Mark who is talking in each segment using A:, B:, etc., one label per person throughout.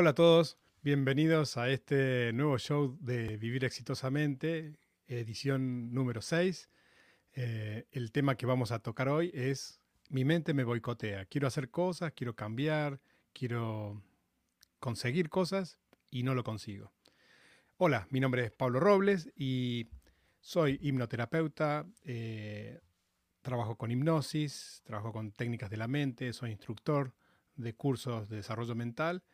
A: Hola a todos, bienvenidos a este nuevo show de Vivir Exitosamente, edición número 6. Eh, el tema que vamos a tocar hoy es Mi mente me boicotea. Quiero hacer cosas, quiero cambiar, quiero conseguir cosas y no lo consigo. Hola, mi nombre es Pablo Robles y soy hipnoterapeuta, eh, trabajo con hipnosis, trabajo con técnicas de la mente, soy instructor de cursos de desarrollo mental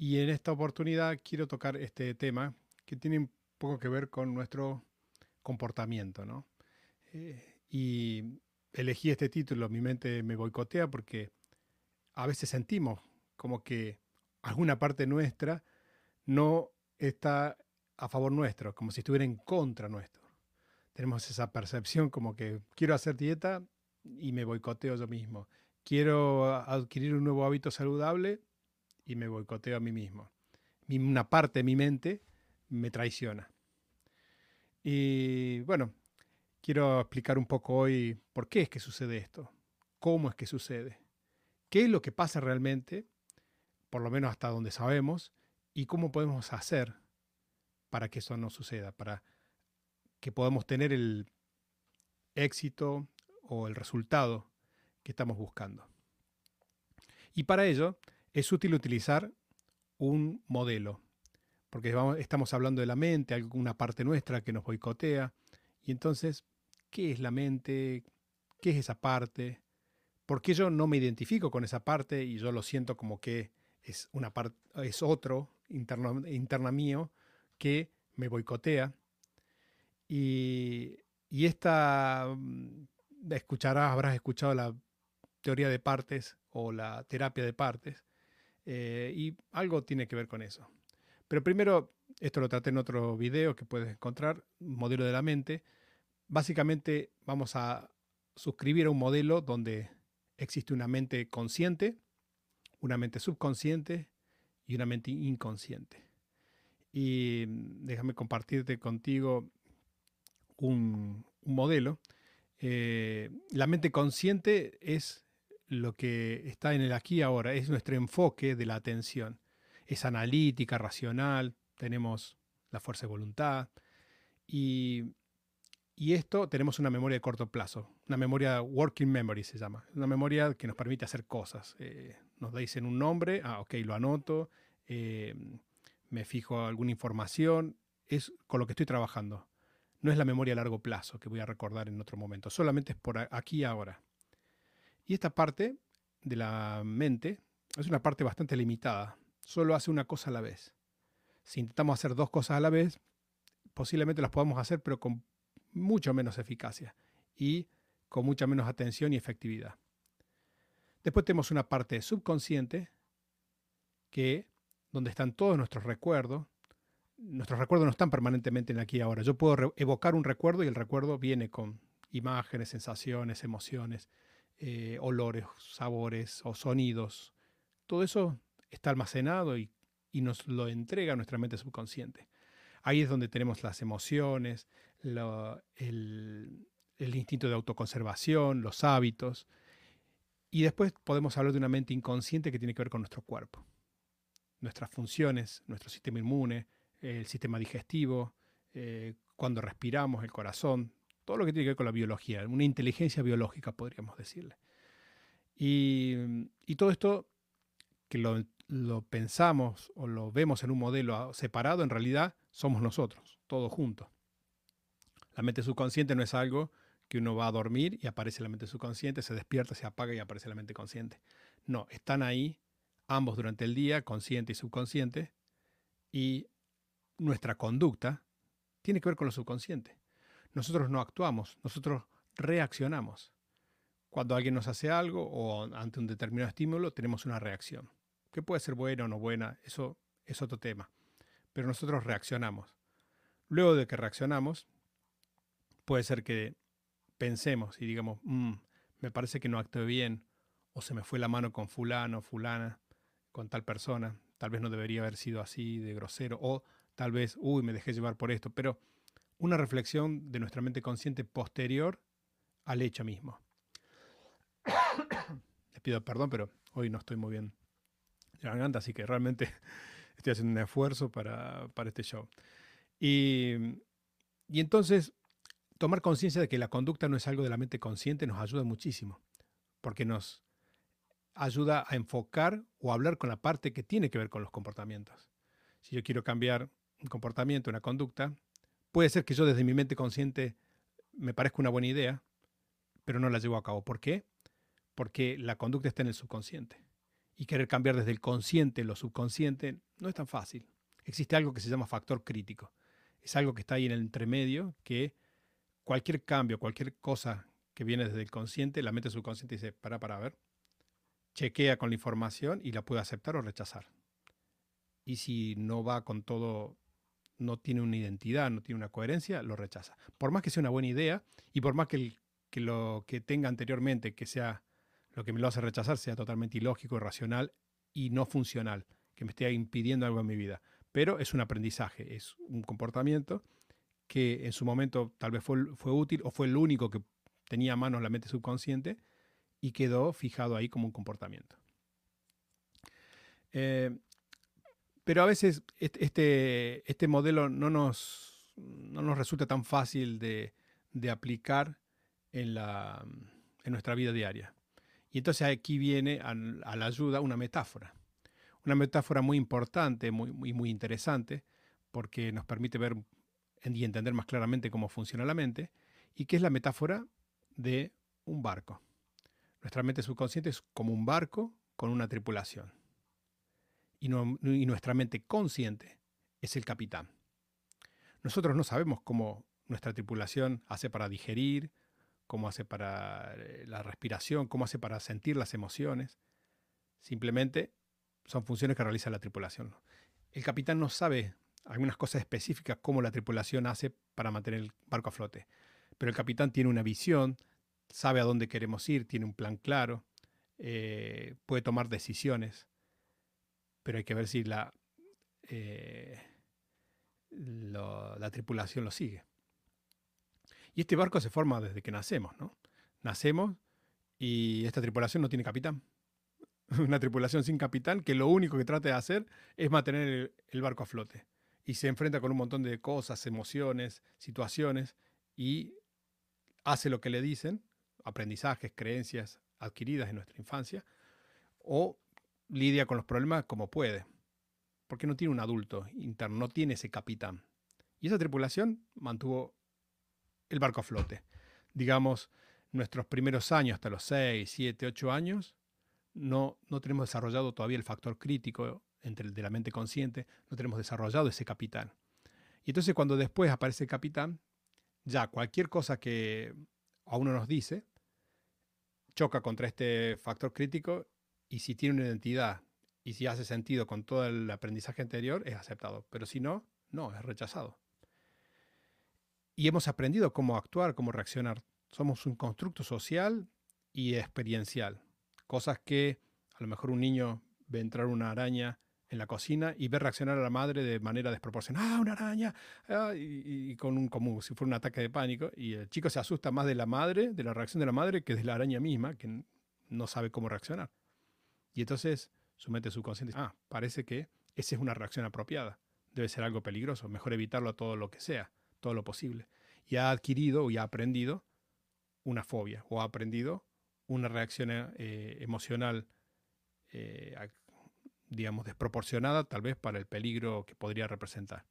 A: y en esta oportunidad quiero tocar este tema que tiene un poco que ver con nuestro comportamiento, ¿no? Eh, y elegí este título, Mi mente me boicotea, porque a veces sentimos como que alguna parte nuestra no está a favor nuestro, como si estuviera en contra nuestro. Tenemos esa percepción como que quiero hacer dieta y me boicoteo yo mismo. Quiero adquirir un nuevo hábito saludable y me boicoteo a mí mismo. Una parte de mi mente me traiciona. Y bueno, quiero explicar un poco hoy por qué es que sucede esto, cómo es que sucede, qué es lo que pasa realmente, por lo menos hasta donde sabemos, y cómo podemos hacer para que eso no suceda, para que podamos tener el éxito o el resultado que estamos buscando. Y para ello es útil utilizar un modelo, porque estamos hablando de la mente, alguna parte nuestra que nos boicotea, y entonces, ¿qué es la mente? ¿Qué es esa parte? ¿Por qué yo no me identifico con esa parte y yo lo siento como que es, una es otro interno, interna mío que me boicotea? Y, y esta, mm, escucharás, habrás escuchado la teoría de partes o la terapia de partes, eh, y algo tiene que ver con eso. Pero primero, esto lo traté en otro video que puedes encontrar, modelo de la mente. Básicamente vamos a suscribir a un modelo donde existe una mente consciente, una mente subconsciente y una mente inconsciente. Y déjame compartirte contigo un, modelo. Eh, la mente consciente es lo que está en el aquí y ahora, es nuestro enfoque de la atención. Es analítica, racional, tenemos la fuerza de voluntad y, esto tenemos una memoria de corto plazo, una memoria working memory se llama, una memoria que nos permite hacer cosas. Eh, nos dicen un nombre, ah, ok, lo anoto, eh, me fijo alguna información, es con lo que estoy trabajando. No es la memoria a largo plazo que voy a recordar en otro momento, solamente es por aquí y ahora. Y esta parte de la mente es una parte bastante limitada, solo hace una cosa a la vez. Si intentamos hacer dos cosas a la vez, posiblemente las podamos hacer, pero con mucho menos eficacia y con mucha menos atención y efectividad. Después tenemos una parte subconsciente, que donde están todos nuestros recuerdos. Nuestros recuerdos no están permanentemente en aquí y ahora. Yo puedo evocar un recuerdo y el recuerdo viene con imágenes, sensaciones, emociones. Eh, olores, sabores o sonidos. Todo eso está almacenado y, nos lo entrega nuestra mente subconsciente. Ahí es donde tenemos las emociones, el, el instinto de autoconservación, los hábitos. Y después podemos hablar de una mente inconsciente que tiene que ver con nuestro cuerpo, nuestras funciones, nuestro sistema inmune, el sistema digestivo, eh, cuando respiramos, el corazón, todo lo que tiene que ver con la biología, una inteligencia biológica podríamos decirle. Y, todo esto que lo, pensamos o lo vemos en un modelo separado, en realidad somos nosotros, todos juntos. La mente subconsciente no es algo que uno va a dormir y aparece la mente subconsciente, se despierta, se apaga y aparece la mente consciente. No, están ahí ambos durante el día, consciente y subconsciente, y nuestra conducta tiene que ver con lo subconsciente. Nosotros no actuamos, nosotros reaccionamos. Cuando alguien nos hace algo o ante un determinado estímulo, tenemos una reacción. Que puede ser buena o no buena, eso es otro tema. Pero nosotros reaccionamos. Luego de que reaccionamos, puede ser que pensemos y digamos, mm, me parece que no actué bien, o se me fue la mano con fulano, fulana, con tal persona, tal vez no debería haber sido así de grosero, o tal vez, uy, me dejé llevar por esto, pero una reflexión de nuestra mente consciente posterior al hecho mismo. Les pido perdón, pero hoy no estoy muy bien de la garganta, así que realmente estoy haciendo un esfuerzo para, este show. Y, y entonces, tomar conciencia de que la conducta no es algo de la mente consciente nos ayuda muchísimo, porque nos ayuda a enfocar o hablar con la parte que tiene que ver con los comportamientos. Si yo quiero cambiar un comportamiento, una conducta, puede ser que yo desde mi mente consciente me parezca una buena idea, pero no la llevo a cabo. ¿Por qué? Porque la conducta está en el subconsciente. Y querer cambiar desde el consciente lo subconsciente no es tan fácil. Existe algo que se llama factor crítico. Es algo que está ahí en el entremedio que cualquier cambio, cualquier cosa que viene desde el consciente, la mente subconsciente dice, para, para ver, chequea con la información y la puede aceptar o rechazar. Y si no va con todo, no tiene una identidad, no tiene una coherencia, lo rechaza. Por más que sea una buena idea y por más que, lo que tenga anteriormente, que sea lo que me lo hace rechazar, sea totalmente ilógico, irracional y no funcional, que me esté impidiendo algo en mi vida. Pero es un aprendizaje, es un comportamiento que en su momento tal vez fue, útil o fue el único que tenía a mano la mente subconsciente y quedó fijado ahí como un comportamiento. Eh, pero a veces este, este modelo no nos, no nos resulta tan fácil de, aplicar en, la, en nuestra vida diaria. Y entonces aquí viene a, la ayuda una metáfora. Una metáfora muy importante, muy, muy, muy interesante, porque nos permite ver y entender más claramente cómo funciona la mente, y que es la metáfora de un barco. Nuestra mente subconsciente es como un barco con una tripulación. Y, nuestra mente consciente es el capitán. Nosotros no sabemos cómo nuestra tripulación hace para digerir, cómo hace para eh, la respiración, cómo hace para sentir las emociones. Simplemente son funciones que realiza la tripulación. El capitán no sabe algunas cosas específicas cómo la tripulación hace para mantener el barco a flote. Pero el capitán tiene una visión, sabe a dónde queremos ir, tiene un plan claro, eh, puede tomar decisiones, pero hay que ver si la, eh, la tripulación lo sigue. Y este barco se forma desde que nacemos, ¿no? Nacemos y esta tripulación no tiene capitán. Una tripulación sin capitán que lo único que trata de hacer es mantener el barco a flote. Y se enfrenta con un montón de cosas, emociones, situaciones, y hace lo que le dicen, aprendizajes, creencias adquiridas en nuestra infancia, o lidia con los problemas como puede, porque no tiene un adulto interno, no tiene ese capitán. Y esa tripulación mantuvo el barco a flote. Digamos, nuestros primeros años, hasta los 6, 7, 8 años, no, no tenemos desarrollado todavía el factor crítico entre de la mente consciente, no tenemos desarrollado ese capitán. Y entonces cuando después aparece el capitán, ya cualquier cosa que a uno nos dice, choca contra este factor crítico y si tiene una identidad y si hace sentido con todo el aprendizaje anterior, es aceptado. Pero si no, no, es rechazado. Y hemos aprendido cómo actuar, cómo reaccionar. Somos un constructo social y experiencial. Cosas que a lo mejor un niño ve entrar una araña en la cocina y ver reaccionar a la madre de manera desproporcionada. ¡Ah, una araña! Ah", y, con un, como si fuera un ataque de pánico. Y el chico se asusta más de la madre, de la reacción de la madre, que de la araña misma, que no sabe cómo reaccionar. Y entonces su mente subconsciente dice, ah, parece que esa es una reacción apropiada. Debe ser algo peligroso. Mejor evitarlo a todo lo que sea, todo lo posible. Y ha adquirido y ha aprendido una fobia o ha aprendido una reacción eh, emocional eh, digamos, desproporcionada tal vez para el peligro que podría representar.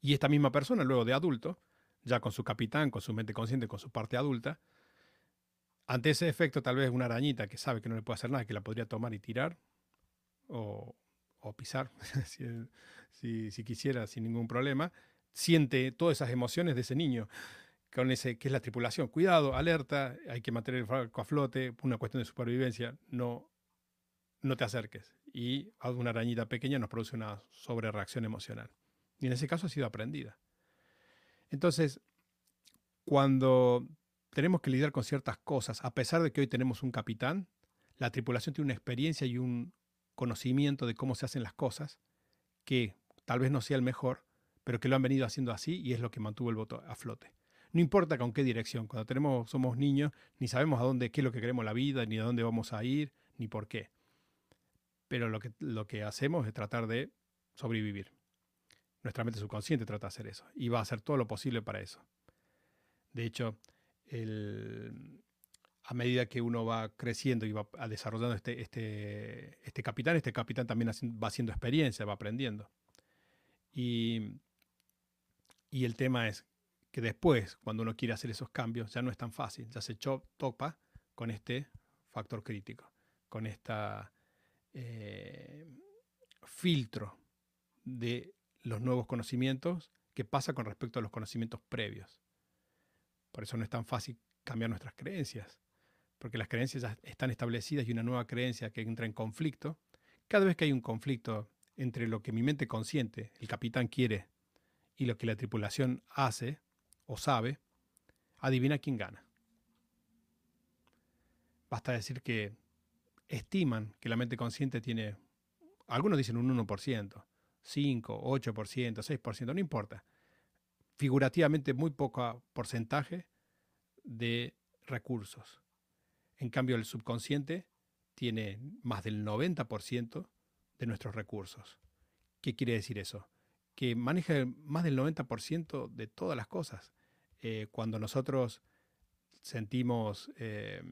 A: Y esta misma persona, luego de adulto, ya con su capitán, con su mente consciente, con su parte adulta, ante ese efecto tal vez una arañita que sabe que no le puede hacer nada, que la podría tomar y tirar o, pisar, si, si, quisiera, sin ningún problema, siente todas esas emociones de ese niño con ese que es la tripulación. Cuidado, alerta, hay que mantener el barco a flote, una cuestión de supervivencia, no no te acerques. Y una arañita pequeña nos produce una sobrereacción emocional. Y en ese caso ha sido aprendida. Entonces, cuando tenemos que lidiar con ciertas cosas, a pesar de que hoy tenemos un capitán, la tripulación tiene una experiencia y un conocimiento de cómo se hacen las cosas, que tal vez no sea el mejor, pero que lo han venido haciendo así y es lo que mantuvo el voto a flote. No importa con qué dirección, cuando tenemos, somos niños, ni sabemos a dónde, qué es lo que queremos la vida, ni a dónde vamos a ir, ni por qué pero lo que, lo que hacemos es tratar de sobrevivir. Nuestra mente subconsciente trata de hacer eso y va a hacer todo lo posible para eso. De hecho, a medida que uno va creciendo y va desarrollando este, este, este capitán, este capitán también va haciendo experiencia, va aprendiendo. Y, y el tema es que después, cuando uno quiere hacer esos cambios, ya no es tan fácil, ya se topa con este factor crítico, con este filtro de los nuevos conocimientos que pasa con respecto a los conocimientos previos. Por eso no es tan fácil cambiar nuestras creencias, porque las creencias ya están establecidas y una nueva creencia que entra en conflicto, cada vez que hay un conflicto entre lo que mi mente consciente, el capitán quiere, y lo que la tripulación hace o sabe, adivina quién gana. Basta decir que estiman que la mente consciente tiene, algunos dicen un 1%, 5, 8%, 6%, no importa. Figurativamente muy poco porcentaje de recursos. En cambio, el subconsciente tiene más del 90% de nuestros recursos. ¿Qué quiere decir eso? Que maneja más del 90% de todas las cosas. Eh, cuando nosotros sentimos eh,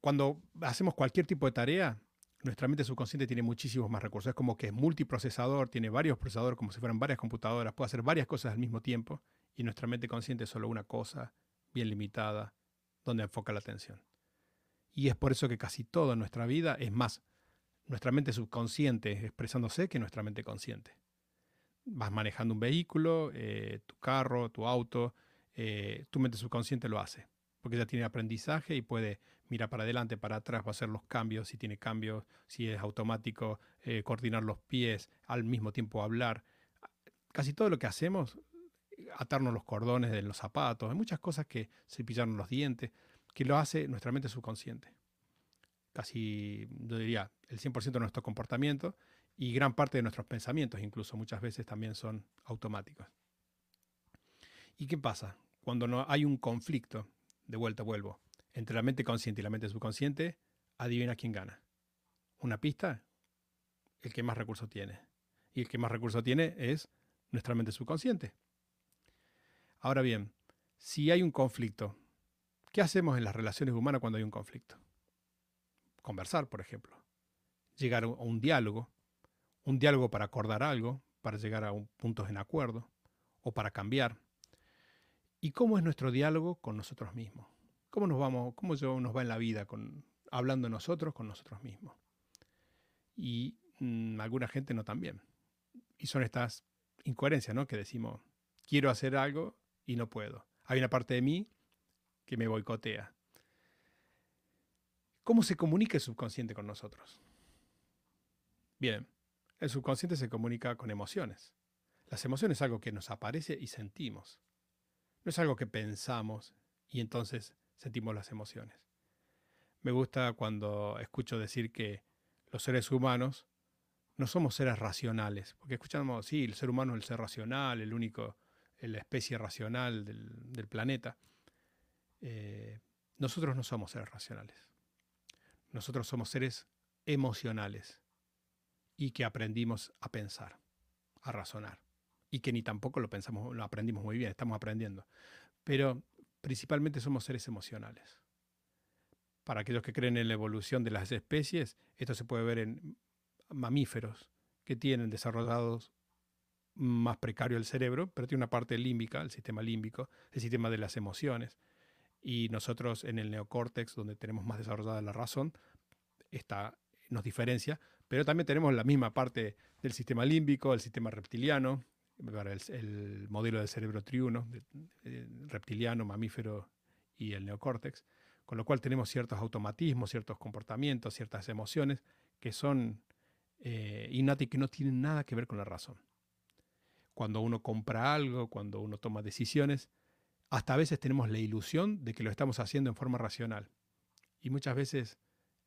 A: cuando hacemos cualquier tipo de tarea, nuestra mente subconsciente tiene muchísimos más recursos. Es como que es multiprocesador, tiene varios procesadores como si fueran varias computadoras, puede hacer varias cosas al mismo tiempo y nuestra mente consciente es solo una cosa, bien limitada, donde enfoca la atención. Y es por eso que casi todo en nuestra vida es más nuestra mente subconsciente expresándose que nuestra mente consciente. Vas manejando un vehículo, eh, tu carro, tu auto, eh, tu mente subconsciente lo hace porque ya tiene aprendizaje y puede mirar para adelante, para atrás, va a hacer los cambios, si tiene cambios, si es automático, eh, coordinar los pies, al mismo tiempo hablar. Casi todo lo que hacemos, atarnos los cordones de los zapatos, hay muchas cosas que cepillarnos los dientes, que lo hace nuestra mente subconsciente. Casi, yo diría, el 100% de nuestro comportamiento y gran parte de nuestros pensamientos, incluso muchas veces también son automáticos. ¿Y qué pasa? Cuando no hay un conflicto de vuelta vuelvo, entre la mente consciente y la mente subconsciente, adivina quién gana. Una pista, el que más recursos tiene. Y el que más recursos tiene es nuestra mente subconsciente. Ahora bien, si hay un conflicto, ¿qué hacemos en las relaciones humanas cuando hay un conflicto? Conversar, por ejemplo. Llegar a un diálogo. Un diálogo para acordar algo, para llegar a un puntos en acuerdo o para cambiar. ¿Y cómo es nuestro diálogo con nosotros mismos? ¿Cómo nos vamos, cómo nos va en la vida hablando nosotros con nosotros mismos? Y mm, alguna gente no tan bien. Y son estas incoherencias, ¿no? Que decimos, quiero hacer algo y no puedo. Hay una parte de mí que me boicotea. ¿Cómo se comunica el subconsciente con nosotros? Bien, el subconsciente se comunica con emociones. Las emociones es algo que nos aparece y sentimos. No es algo que pensamos y entonces sentimos las emociones. Me gusta cuando escucho decir que los seres humanos no somos seres racionales, porque escuchamos, sí, el ser humano es el ser racional, el único, la especie racional del, planeta. Eh, nosotros no somos seres racionales. Nosotros somos seres emocionales y que aprendimos a pensar, a razonar y que ni tampoco lo pensamos, lo aprendimos muy bien, estamos aprendiendo. Pero principalmente somos seres emocionales. Para aquellos que creen en la evolución de las especies, esto se puede ver en mamíferos que tienen desarrollados más precario el cerebro, pero tiene una parte límbica, el sistema límbico, el sistema de las emociones. Y nosotros en el neocórtex, donde tenemos más desarrollada la razón, está, nos diferencia, pero también tenemos la misma parte del sistema límbico, el sistema reptiliano, el, modelo del cerebro triuno, reptiliano, mamífero y el neocórtex, con lo cual tenemos ciertos automatismos, ciertos comportamientos, ciertas emociones que son eh, innatas y que no tienen nada que ver con la razón. Cuando uno compra algo, cuando uno toma decisiones, hasta a veces tenemos la ilusión de que lo estamos haciendo en forma racional. Y muchas veces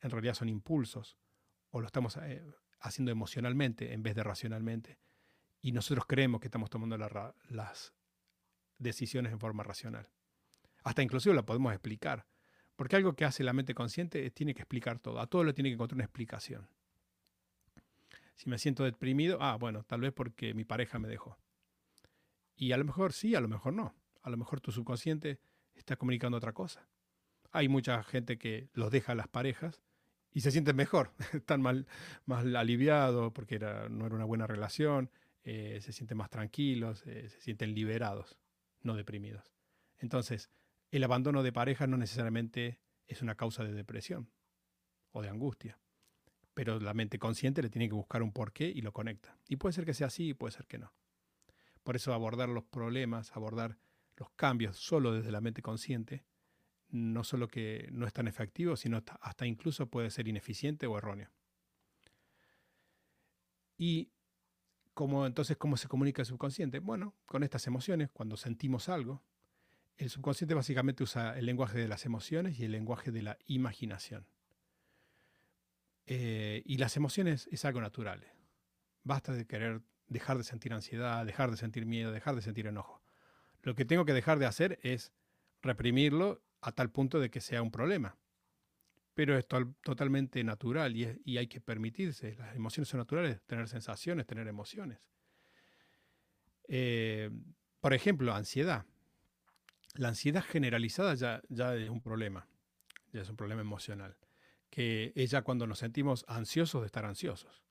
A: en realidad son impulsos o lo estamos eh, haciendo emocionalmente en vez de racionalmente y nosotros creemos que estamos tomando las decisiones en forma racional. Hasta inclusive la podemos explicar, Porque algo que hace la mente consciente tiene que explicar todo. A todo le tiene que encontrar una explicación. Si me siento deprimido, ah, bueno, tal vez porque mi pareja me dejó. Y a lo mejor sí, a lo mejor no. A lo mejor tu subconsciente está comunicando otra cosa. Hay mucha gente que los deja a las parejas y se sienten mejor, están mal, más aliviados porque era, no era una buena relación, eh, se sienten más tranquilos, eh, se sienten liberados, no deprimidos. Entonces, el abandono de pareja no necesariamente es una causa de depresión o de angustia, pero la mente consciente le tiene que buscar un porqué y lo conecta. Y puede ser que sea así y puede ser que no. Por eso abordar los problemas, abordar los cambios solo desde la mente consciente, no solo que no es tan efectivo, sino hasta incluso puede ser ineficiente o erróneo. Y ¿cómo, entonces, ¿cómo se comunica el subconsciente? Bueno, con estas emociones, cuando sentimos algo, el subconsciente básicamente usa el lenguaje de las emociones y el lenguaje de la imaginación. Eh, y las emociones es algo natural. Basta de querer dejar de sentir ansiedad, dejar de sentir miedo, dejar de sentir enojo. Lo que tengo que dejar de hacer es reprimirlo a tal punto de que sea un problema. Pero es totalmente natural y, hay que permitirse. Las emociones son naturales, tener sensaciones, tener emociones. Eh, por ejemplo, ansiedad. La ansiedad generalizada ya, ya es un problema, ya es un problema emocional, que es ya cuando nos sentimos ansiosos de estar ansiosos.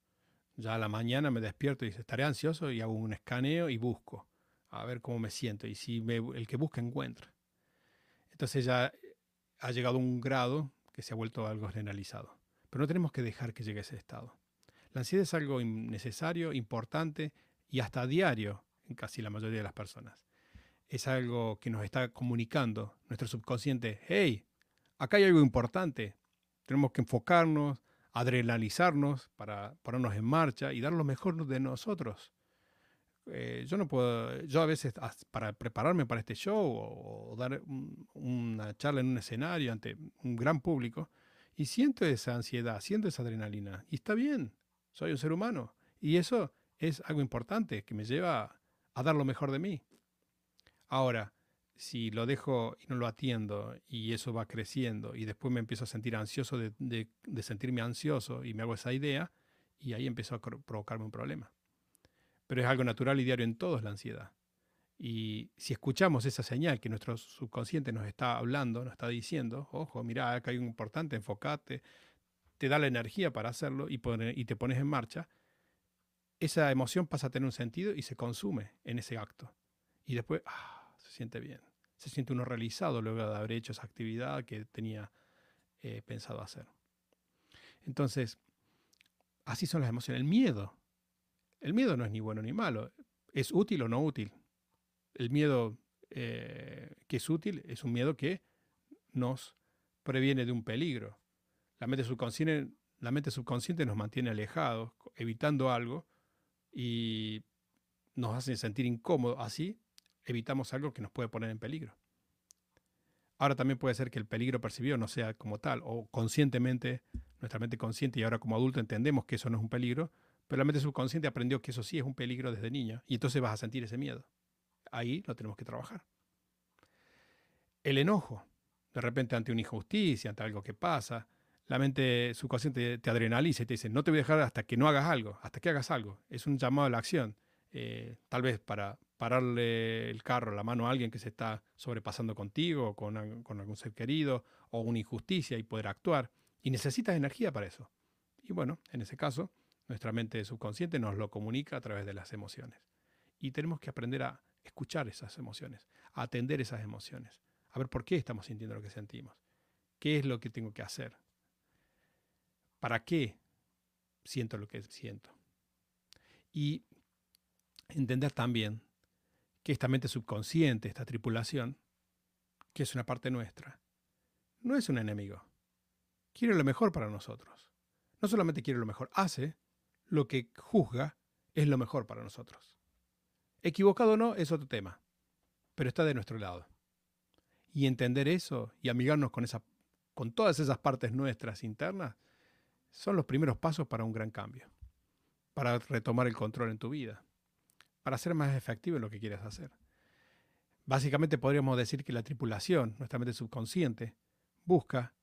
A: Ya a la mañana me despierto y dice, estaré ansioso y hago un escaneo y busco a ver cómo me siento. Y si el que busca encuentra. Entonces ya ha llegado un grado que se ha vuelto algo generalizado. Pero no tenemos que dejar que llegue a ese estado. La ansiedad es algo necesario, importante y hasta diario en casi la mayoría de las personas. Es algo que nos está comunicando nuestro subconsciente, hey, acá hay algo importante, tenemos que enfocarnos, adrenalizarnos para ponernos en marcha y dar lo mejor de nosotros. Eh, yo no puedo, yo a veces para prepararme para este show o, dar una charla en un escenario ante un gran público, y siento esa ansiedad, siento esa adrenalina, y está bien, soy un ser humano, y eso es algo importante que me lleva a dar lo mejor de mí. Ahora, si lo dejo y no lo atiendo y eso va creciendo y después me empiezo a sentir ansioso de, sentirme ansioso y me hago esa idea y ahí empiezo a provocarme un problema pero es algo natural y diario en todos la ansiedad. Y si escuchamos esa señal que nuestro subconsciente nos está hablando, nos está diciendo, ojo, mira, acá hay un importante, enfocate, te da la energía para hacerlo y, y te pones en marcha, esa emoción pasa a tener un sentido y se consume en ese acto. Y después ah, se siente bien. Se siente uno realizado luego de haber hecho esa actividad que tenía eh, pensado hacer. Entonces, así son las emociones. El miedo el miedo no es ni bueno ni malo, es útil o no útil. El miedo eh, que es útil es un miedo que nos previene de un peligro. La mente subconsciente, la mente subconsciente nos mantiene alejados, evitando algo, y nos hace sentir incómodos. Así evitamos algo que nos puede poner en peligro. Ahora también puede ser que el peligro percibido no sea como tal, o conscientemente, nuestra mente consciente y ahora como adulto entendemos que eso no es un peligro, pero la mente subconsciente aprendió que eso sí es un peligro desde niño y entonces vas a sentir ese miedo. Ahí lo tenemos que trabajar. El enojo, de repente ante una injusticia, ante algo que pasa, la mente subconsciente te adrenaliza y te dice, no te voy a dejar hasta que no hagas algo, hasta que hagas algo. Es un llamado a la acción. Eh, tal vez para pararle el carro, la mano a alguien que se está sobrepasando contigo, con, con algún ser querido, o una injusticia y poder actuar. Y necesitas energía para eso. Y bueno, en ese caso, nuestra mente subconsciente nos lo comunica a través de las emociones. Y tenemos que aprender a escuchar esas emociones, a atender esas emociones, a ver por qué estamos sintiendo lo que sentimos, qué es lo que tengo que hacer, para qué siento lo que siento. Y entender también que esta mente subconsciente, esta tripulación, que es una parte nuestra, no es un enemigo. Quiere lo mejor para nosotros. No solamente quiere lo mejor, hace lo que juzga es lo mejor para nosotros. Equivocado o no es otro tema, pero está de nuestro lado. Y entender eso y amigarnos con, con todas esas partes nuestras internas son los primeros pasos para un gran cambio, para retomar el control en tu vida, para ser más efectivo en lo que quieres hacer. Básicamente podríamos decir que la tripulación, nuestra mente subconsciente, busca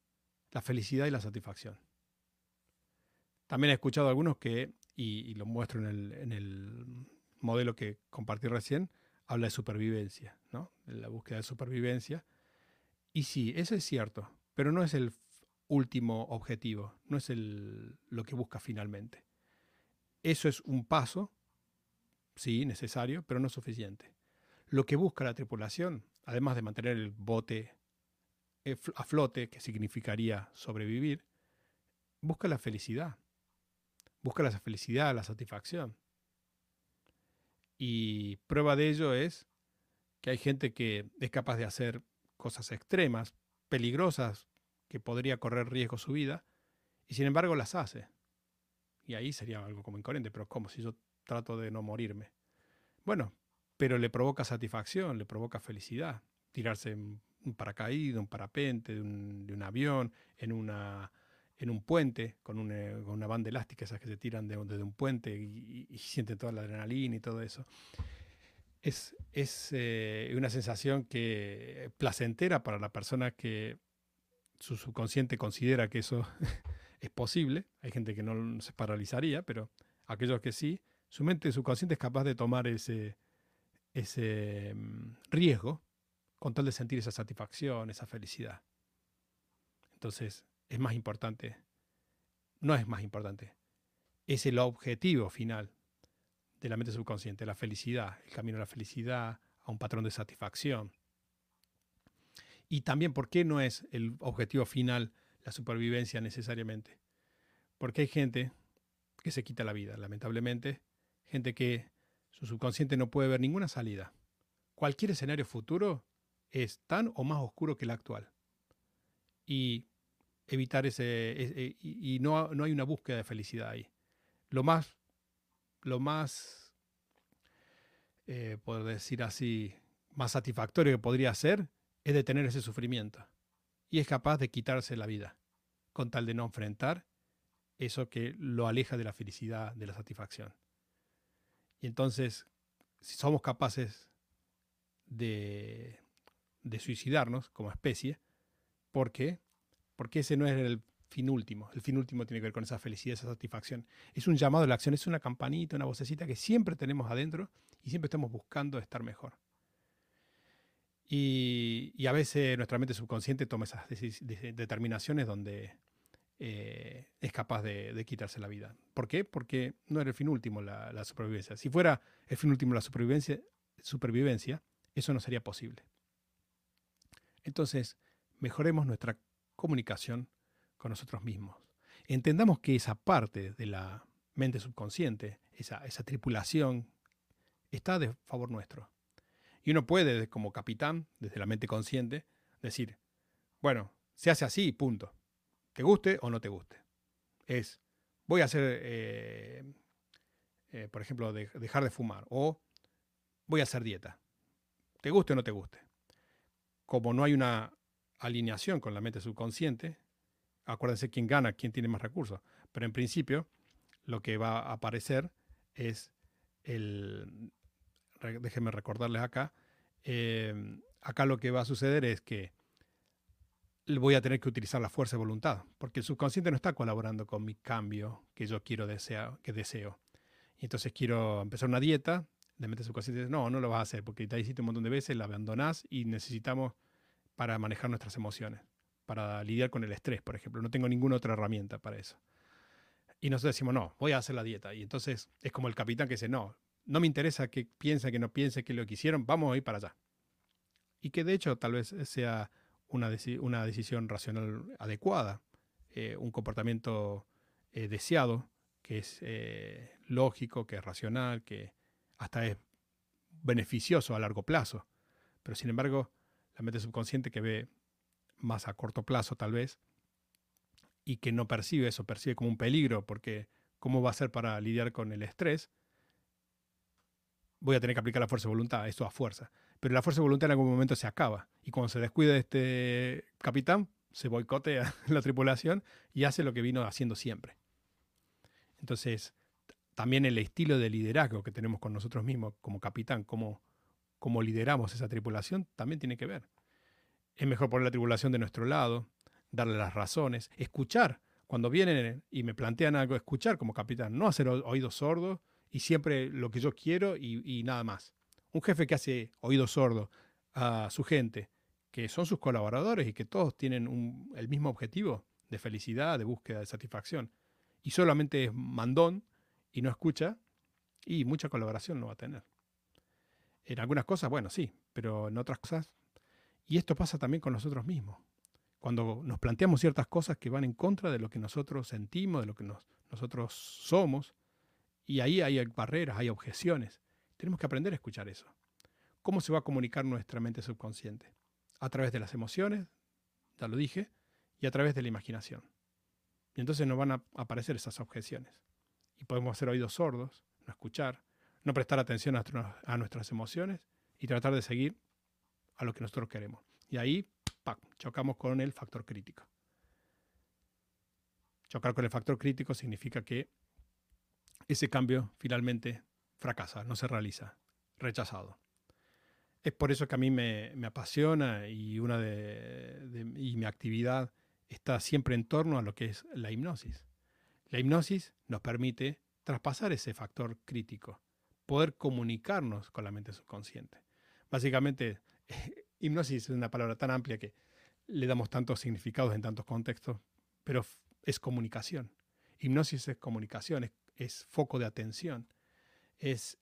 A: la felicidad y la satisfacción. También he escuchado algunos que, y, lo muestro en el, en el, modelo que compartí recién, habla de supervivencia, ¿no? De la búsqueda de supervivencia. Y sí, eso es cierto, pero no es el último objetivo, no es el, lo que busca finalmente. Eso es un paso, sí, necesario, pero no suficiente. Lo que busca la tripulación, además de mantener el bote eh, a flote, que significaría sobrevivir, busca la felicidad. Busca la felicidad, la satisfacción. Y prueba de ello es que hay gente que es capaz de hacer cosas extremas, peligrosas, que podría correr riesgo su vida, y sin embargo las hace. Y ahí sería algo como incoherente, pero ¿cómo si yo trato de no morirme? Bueno, pero le provoca satisfacción, le provoca felicidad. Tirarse en un paracaídas, un parapente de un, avión, en, una, en un puente, con una, banda elástica, esas que se tiran desde de, un puente y, y, sienten toda la adrenalina y todo eso. Es, es eh, una sensación que placentera para la persona que su subconsciente considera que eso es posible. Hay gente que no se paralizaría, pero aquellos que sí, su mente subconsciente es capaz de tomar ese, ese mm, riesgo con tal de sentir esa satisfacción, esa felicidad. Entonces, es más importante, no es más importante, es el objetivo final de la mente subconsciente, la felicidad, el camino a la felicidad, a un patrón de satisfacción. Y también, ¿por qué no es el objetivo final la supervivencia necesariamente? Porque hay gente que se quita la vida, lamentablemente, gente que su subconsciente no puede ver ninguna salida. Cualquier escenario futuro es tan o más oscuro que el actual. Y evitar ese... y, no, no, hay una búsqueda de felicidad ahí. Lo más... Lo más... Eh, por decir así, más satisfactorio que podría ser es detener ese sufrimiento. Y es capaz de quitarse la vida, con tal de no enfrentar eso que lo aleja de la felicidad, de la satisfacción. Y entonces, si somos capaces de, de suicidarnos como especie, ¿por qué? Porque ese no es el fin último. El fin último tiene que ver con esa felicidad, esa satisfacción. Es un llamado a la acción, es una campanita, una vocecita que siempre tenemos adentro y siempre estamos buscando estar mejor. Y, a veces nuestra mente subconsciente toma esas determinaciones donde eh, es capaz de, quitarse la vida. ¿Por qué? Porque no era el fin último la, supervivencia. Si fuera el fin último la supervivencia, supervivencia, eso no sería posible. Entonces, mejoremos nuestra comunicación con nosotros mismos. Entendamos que esa parte de la mente subconsciente, esa, esa tripulación, está de favor nuestro. Y uno puede, como capitán, desde la mente consciente, decir, bueno, se hace así, punto. Te guste o no te guste. Es, voy a hacer, eh, eh, por ejemplo, dejar de fumar o voy a hacer dieta. Te guste o no te guste. Como no hay una alineación con la mente subconsciente, acuérdense quién gana, quién tiene más recursos. Pero en principio, lo que va a aparecer es el, déjenme recordarles acá, em, acá lo que va a suceder es que voy a tener que utilizar la fuerza de voluntad, porque el subconsciente no está colaborando con mi cambio que yo quiero, desea, que deseo. Y entonces quiero empezar una dieta, la mente subconsciente dice, no, no lo vas a hacer, porque te hiciste un montón de veces, la abandonás y necesitamos para manejar nuestras emociones, para lidiar con el estrés, por ejemplo. No tengo ninguna otra herramienta para eso. Y nosotros decimos, no, voy a hacer la dieta. Y entonces es como el capitán que dice, no, no me interesa que piense, que no piense, que lo que hicieron, vamos a ir para allá. Y que de hecho tal vez sea una, una decisión racional adecuada, eh, un comportamiento eh, deseado, que es eh, lógico, que es racional, que hasta es beneficioso a largo plazo. Pero sin embargo, la mente subconsciente que ve más a corto plazo tal vez, y que no percibe eso, percibe como un peligro, porque ¿cómo va a ser para lidiar con el estrés? voy a tener que aplicar la fuerza de voluntad, esto a fuerza. Pero la fuerza de voluntad en algún momento se acaba. Y cuando se descuida este capitán, se boicotea la tripulación y hace lo que vino haciendo siempre. Entonces, también el estilo de liderazgo que tenemos con nosotros mismos como capitán, cómo, cómo lideramos esa tripulación, también tiene que ver. Es mejor poner la tripulación de nuestro lado, darle las razones, escuchar. Cuando vienen y me plantean algo, escuchar como capitán, no hacer oídos sordos y siempre lo que yo quiero y, nada más. Un jefe que hace oídos sordos a su gente, que son sus colaboradores y que todos tienen el mismo objetivo de felicidad, de búsqueda, de satisfacción, y solamente es mandón y no escucha, y mucha colaboración no va a tener. En algunas cosas, bueno, sí, pero en otras cosas. Y esto pasa también con nosotros mismos. Cuando nos planteamos ciertas cosas que van en contra de lo que nosotros sentimos, de lo que nosotros somos, y ahí hay barreras, hay objeciones. Tenemos que aprender a escuchar eso. ¿Cómo se va a comunicar nuestra mente subconsciente? A través de las emociones, ya lo dije, y a través de la imaginación. Y entonces nos van a aparecer esas objeciones. Y podemos hacer oídos sordos, no escuchar, no prestar atención a, nuestras emociones y tratar de seguir a lo que nosotros queremos. Y ahí chocamos con el factor crítico. Chocar con el factor crítico significa que ese cambio finalmente fracasa, no se realiza, rechazado. Es por eso que a mí me, apasiona y, una de, y mi actividad está siempre en torno a lo que es la hipnosis. La hipnosis nos permite traspasar ese factor crítico, poder comunicarnos con la mente subconsciente. Básicamente, hipnosis es una palabra tan amplia que le damos tantos significados en tantos contextos, pero es comunicación. Hipnosis es comunicación, es, foco de atención, es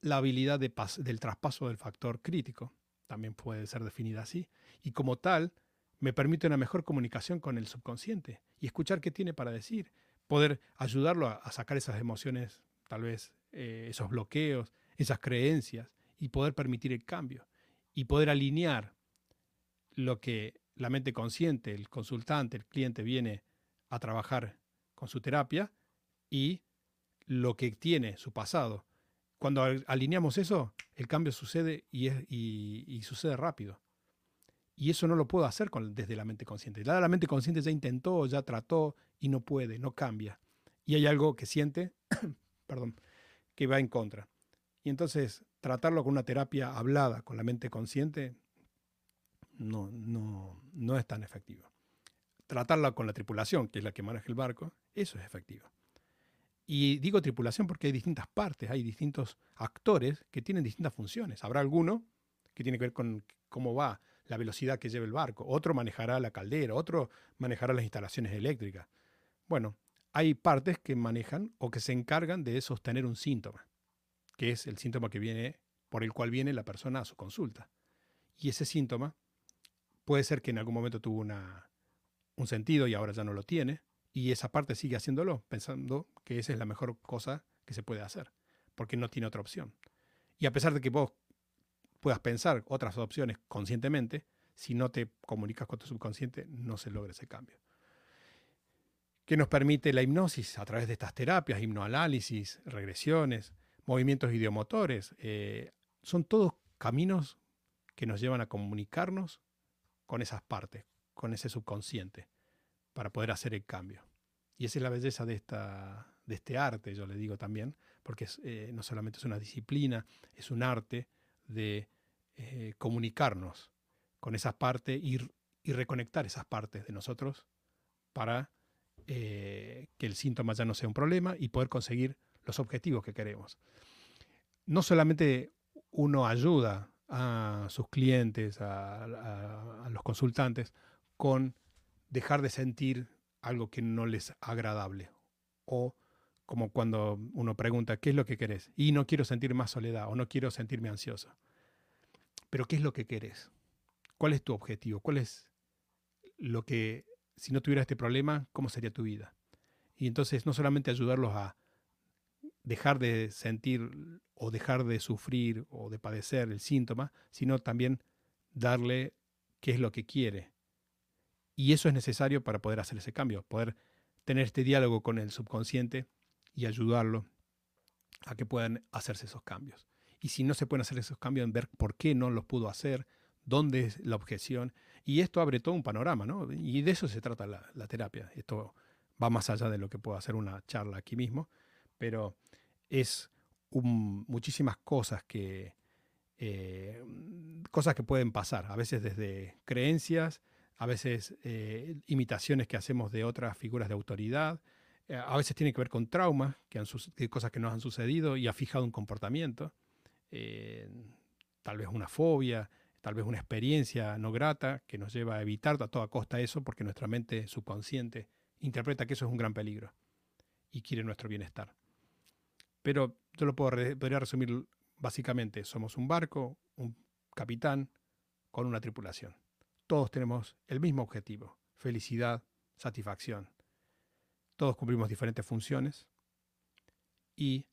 A: la habilidad del traspaso del factor crítico, también puede ser definida así, y como tal, me permite una mejor comunicación con el subconsciente y escuchar qué tiene para decir, poder ayudarlo a, sacar esas emociones, tal vez eh, esos bloqueos, esas creencias, y poder permitir el cambio, y poder alinear lo que la mente consciente, el consultante, el cliente viene a trabajar con su terapia y lo que tiene su pasado. Cuando alineamos eso, el cambio sucede y, y sucede rápido. Y eso no lo puedo hacer desde la mente consciente. La, la mente consciente ya intentó, ya trató y no puede, no cambia. Y hay algo que siente, perdón, que va en contra. Y entonces tratarlo con una terapia hablada, con la mente consciente, no, no, no es tan efectivo. Tratarla con la tripulación, que es la que maneja el barco, eso es efectivo. Y digo tripulación porque hay distintas partes, hay distintos actores que tienen distintas funciones. Habrá alguno que tiene que ver con cómo va la velocidad que lleva el barco, otro manejará la caldera, otro manejará las instalaciones eléctricas. Bueno, hay partes que manejan o que se encargan de sostener un síntoma, que es el síntoma que viene, por el cual viene la persona a su consulta. Y ese síntoma puede ser que en algún momento tuvo una, un sentido y ahora ya no lo tiene, y esa parte sigue haciéndolo, pensando que esa es la mejor cosa que se puede hacer, porque no tiene otra opción. Y a pesar de que vos puedas pensar otras opciones conscientemente, si no te comunicas con tu subconsciente, no se logra ese cambio. ¿Qué nos permite la hipnosis? A través de estas terapias, hipnoanálisis, regresiones, movimientos ideomotores, eh, son todos caminos que nos llevan a comunicarnos con esas partes, con ese subconsciente, para poder hacer el cambio. Y esa es la belleza de, esta, de este arte, yo le digo también, porque eh, no solamente es una disciplina, es un arte de eh, comunicarnos con esas partes y, y, reconectar esas partes de nosotros para eh, que el síntoma ya no sea un problema y poder conseguir los objetivos que queremos. No solamente uno ayuda a sus clientes, a, los consultantes, con dejar de sentir algo que no les es agradable o como cuando uno pregunta, ¿qué es lo que querés? Y no quiero sentir más soledad o no quiero sentirme ansioso. Pero ¿qué es lo que querés? ¿Cuál es tu objetivo? ¿Cuál es lo que, si no tuviera este problema, cómo sería tu vida? Y entonces no solamente ayudarlos a dejar de sentir o dejar de sufrir o de padecer el síntoma, sino también darle qué es lo que quiere. Y eso es necesario para poder hacer ese cambio, poder tener este diálogo con el subconsciente y ayudarlo a que puedan hacerse esos cambios. Y si no se pueden hacer esos cambios, en ver por qué no los pudo hacer, dónde es la objeción. Y esto abre todo un panorama, ¿no? Y de eso se trata la, terapia. Esto va más allá de lo que pueda hacer una charla aquí mismo, pero es muchísimas cosas que, eh, cosas que pueden pasar, a veces desde creencias a veces eh, imitaciones que hacemos de otras figuras de autoridad, eh, a veces tiene que ver con traumas, que, han cosas que nos han sucedido y ha fijado un comportamiento, tal vez una fobia, tal vez una experiencia no grata que nos lleva a evitar a toda costa eso porque nuestra mente subconsciente interpreta que eso es un gran peligro y quiere nuestro bienestar. Pero yo lo puedo podría resumir básicamente, somos un barco, un capitán con una tripulación todos tenemos el mismo objetivo, felicidad, satisfacción. Todos cumplimos diferentes funciones y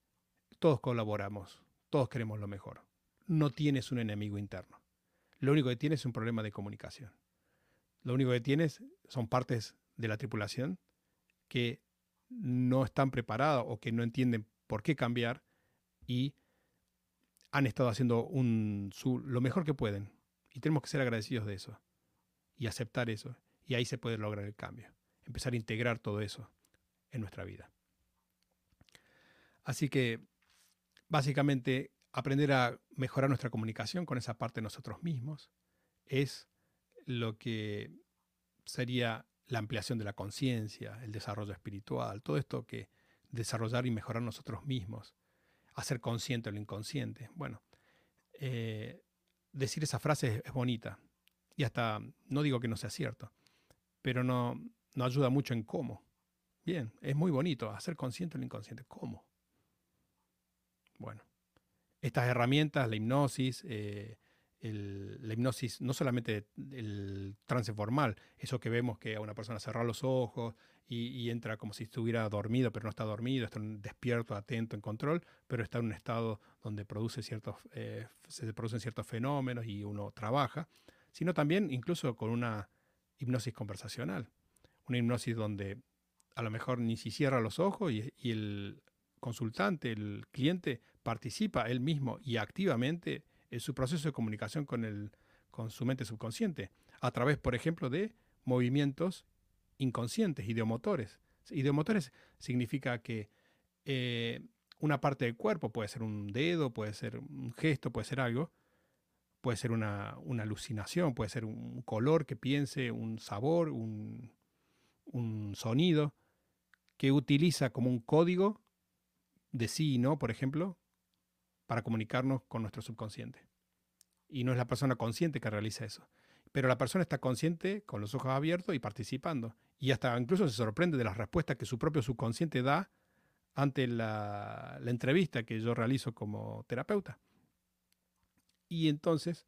A: todos colaboramos, todos queremos lo mejor. No tienes un enemigo interno. Lo único que tienes es un problema de comunicación. Lo único que tienes son partes de la tripulación que no están preparadas o que no entienden por qué cambiar y han estado haciendo lo mejor que pueden. Y tenemos que ser agradecidos de eso y aceptar eso. Y ahí se puede lograr el cambio. Empezar a integrar todo eso en nuestra vida. Así que, básicamente, aprender a mejorar nuestra comunicación con esa parte de nosotros mismos es lo que sería la ampliación de la conciencia, el desarrollo espiritual, todo esto que desarrollar y mejorar nosotros mismos, hacer consciente lo inconsciente. Bueno, eh, decir esa frase es bonita, y hasta, no digo que no sea cierto, pero no, no ayuda mucho en cómo. Bien, es muy bonito hacer consciente lo inconsciente. ¿Cómo? Bueno, estas herramientas, la hipnosis, eh, la hipnosis, no solamente el trance formal, eso que vemos que a una persona cerra los ojos y, entra como si estuviera dormido, pero no está dormido, está despierto, atento, en control, pero está en un estado donde produce ciertos, eh, se producen ciertos fenómenos y uno trabaja sino también incluso con una hipnosis conversacional, una hipnosis donde a lo mejor ni si cierra los ojos y, el consultante, el cliente, participa él mismo y activamente en su proceso de comunicación con, el, con su mente subconsciente, a través, por ejemplo, de movimientos inconscientes, ideomotores. Ideomotores significa que eh, una parte del cuerpo, puede ser un dedo, puede ser un gesto, puede ser algo, puede ser una, alucinación, puede ser un color que piense, un sabor, un, sonido, que utiliza como un código de sí y no, por ejemplo, para comunicarnos con nuestro subconsciente. Y no es la persona consciente que realiza eso. Pero la persona está consciente, con los ojos abiertos y participando. Y hasta incluso se sorprende de las respuestas que su propio subconsciente da ante la entrevista que yo realizo como terapeuta y entonces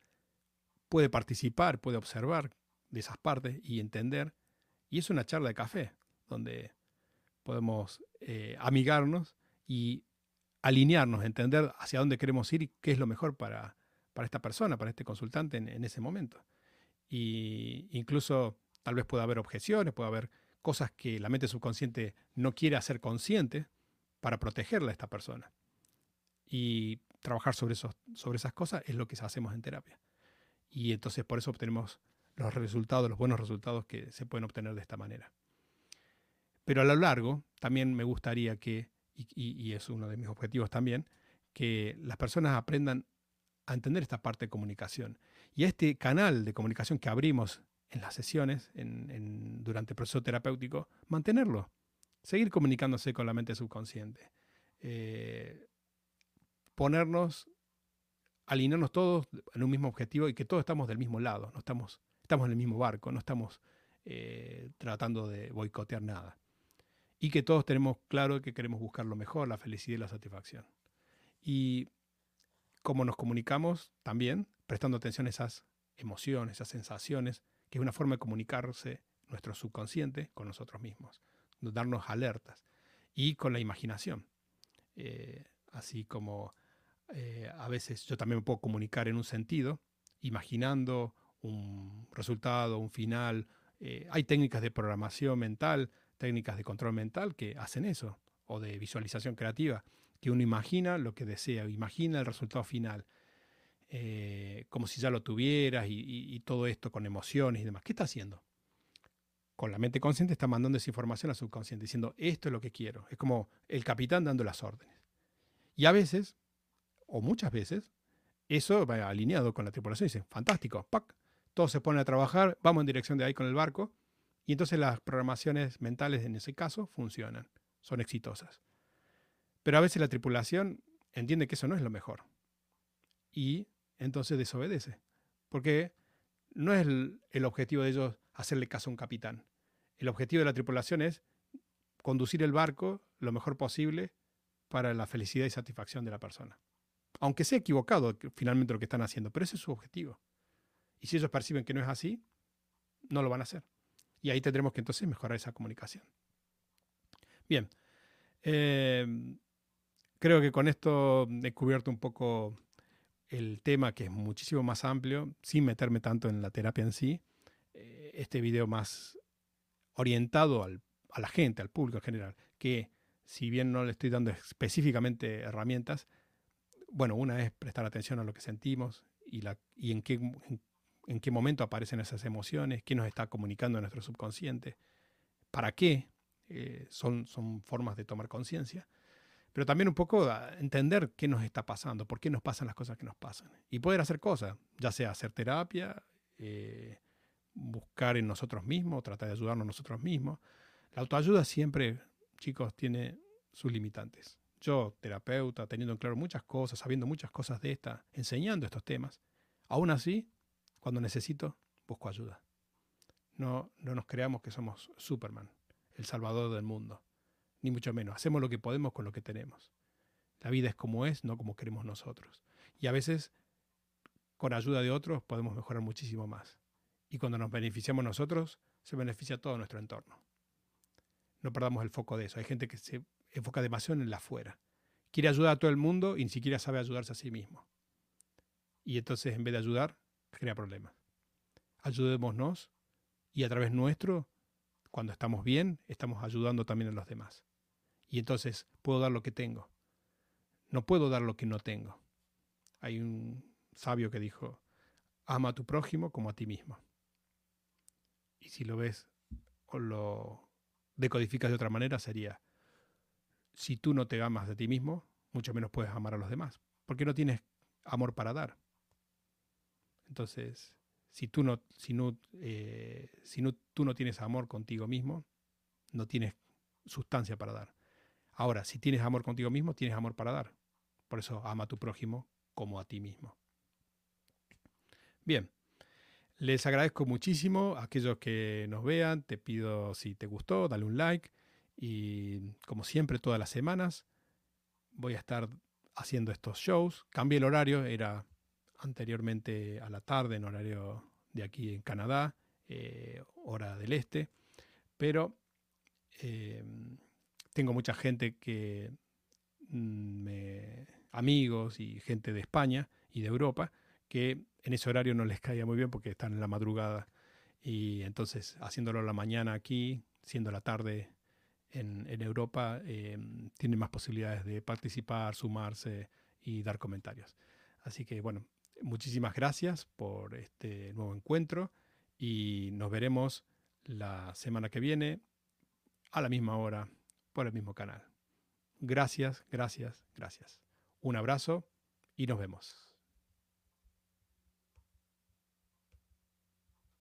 A: puede participar, puede observar de esas partes y entender. Y es una charla de café, donde podemos eh, amigarnos y alinearnos, entender hacia dónde queremos ir y qué es lo mejor para, para esta persona, para este consultante en, ese momento. Y incluso tal vez pueda haber objeciones, puede haber cosas que la mente subconsciente no quiere hacer consciente para protegerla a esta persona. Y trabajar sobre, sobre esas cosas es lo que hacemos en terapia. Y entonces por eso obtenemos los resultados, los buenos resultados que se pueden obtener de esta manera. Pero a lo largo también me gustaría que, y, es uno de mis objetivos también, que las personas aprendan a entender esta parte de comunicación. Y este canal de comunicación que abrimos en las sesiones, en, durante el proceso terapéutico, mantenerlo. Seguir comunicándose con la mente subconsciente. Eh, ponernos, alinearnos todos en un mismo objetivo y que todos estamos del mismo lado, no estamos, estamos en el mismo barco, no estamos eh, tratando de boicotear nada. Y que todos tenemos claro que queremos buscar lo mejor, la felicidad y la satisfacción. Y cómo nos comunicamos también, prestando atención a esas emociones, esas sensaciones, que es una forma de comunicarse nuestro subconsciente con nosotros mismos, darnos alertas. Y con la imaginación, eh, así como eh, a veces yo también me puedo comunicar en un sentido, imaginando un resultado, un final. Eh, hay técnicas de programación mental, técnicas de control mental que hacen eso, o de visualización creativa, que uno imagina lo que desea, imagina el resultado final, eh, como si ya lo tuvieras y, todo esto con emociones y demás. ¿Qué está haciendo? Con la mente consciente está mandando esa información al subconsciente, diciendo, esto es lo que quiero. Es como el capitán dando las órdenes. Y a veces o muchas veces, eso va alineado con la tripulación. Dice, fantástico, ¡pac! todos se ponen a trabajar, vamos en dirección de ahí con el barco, y entonces las programaciones mentales en ese caso funcionan, son exitosas. Pero a veces la tripulación entiende que eso no es lo mejor. Y entonces desobedece. Porque no es el, objetivo de ellos hacerle caso a un capitán. El objetivo de la tripulación es conducir el barco lo mejor posible para la felicidad y satisfacción de la persona. Aunque sea equivocado finalmente lo que están haciendo, pero ese es su objetivo. Y si ellos perciben que no es así, no lo van a hacer. Y ahí tendremos que entonces mejorar esa comunicación. Bien, em, creo que con esto he cubierto un poco el tema que es muchísimo más amplio, sin meterme tanto en la terapia en sí. Eh, este video más orientado a la gente, al público en general, que si bien no le estoy dando específicamente herramientas, bueno, una es prestar atención a lo que sentimos y, la, y en, qué, qué momento aparecen esas emociones, qué nos está comunicando nuestro subconsciente, para qué, eh, son, son formas de tomar conciencia pero también un poco entender qué nos está pasando, por qué nos pasan las cosas que nos pasan. Y poder hacer cosas, ya sea hacer terapia, eh, buscar en nosotros mismos, tratar de ayudarnos nosotros mismos. La autoayuda siempre, chicos, tiene sus limitantes. Yo, terapeuta, teniendo en claro muchas cosas, sabiendo muchas cosas de esta, enseñando estos temas, aún así, cuando necesito, busco ayuda. No, no nos creamos que somos Superman, el salvador del mundo ni mucho menos. Hacemos lo que podemos con lo que tenemos. La vida es como es, no como queremos nosotros. Y a veces, con ayuda de otros, podemos mejorar muchísimo más. Y cuando nos beneficiamos nosotros, se beneficia todo nuestro entorno. No perdamos el foco de eso. Hay gente que se enfoca demasiado en el afuera. Quiere ayudar a todo el mundo y ni siquiera sabe ayudarse a sí mismo. Y entonces, en vez de ayudar, crea problemas. Ayudémonos y a través nuestro, cuando estamos bien, estamos ayudando también a los demás. Y entonces puedo dar lo que tengo. No puedo dar lo que no tengo. Hay un sabio que dijo, ama a tu prójimo como a ti mismo. Y si lo ves o lo decodificas de otra manera, sería, si tú no te amas de ti mismo, mucho menos puedes amar a los demás, porque no tienes amor para dar. Entonces, si tú no, si no, eh, si no, tú no tienes amor contigo mismo, no tienes sustancia para dar. Ahora, si tienes amor contigo mismo, tienes amor para dar. Por eso ama a tu prójimo como a ti mismo. Bien, les agradezco muchísimo a aquellos que nos vean. Te pido si te gustó, dale un like. Y como siempre, todas las semanas voy a estar haciendo estos shows. Cambié el horario, era anteriormente a la tarde en horario de aquí en Canadá, eh, hora del este. Pero eh, tengo mucha gente que, mm, me, amigos y gente de España y de Europa, que en ese horario no les caía muy bien porque están en la madrugada. Y entonces, haciéndolo la mañana aquí, siendo la tarde en, Europa, eh, tienen más posibilidades de participar, sumarse y dar comentarios. Así que, bueno, muchísimas gracias por este nuevo encuentro y nos veremos la semana que viene a la misma hora por el mismo canal. Gracias, gracias, gracias. Un abrazo y nos vemos.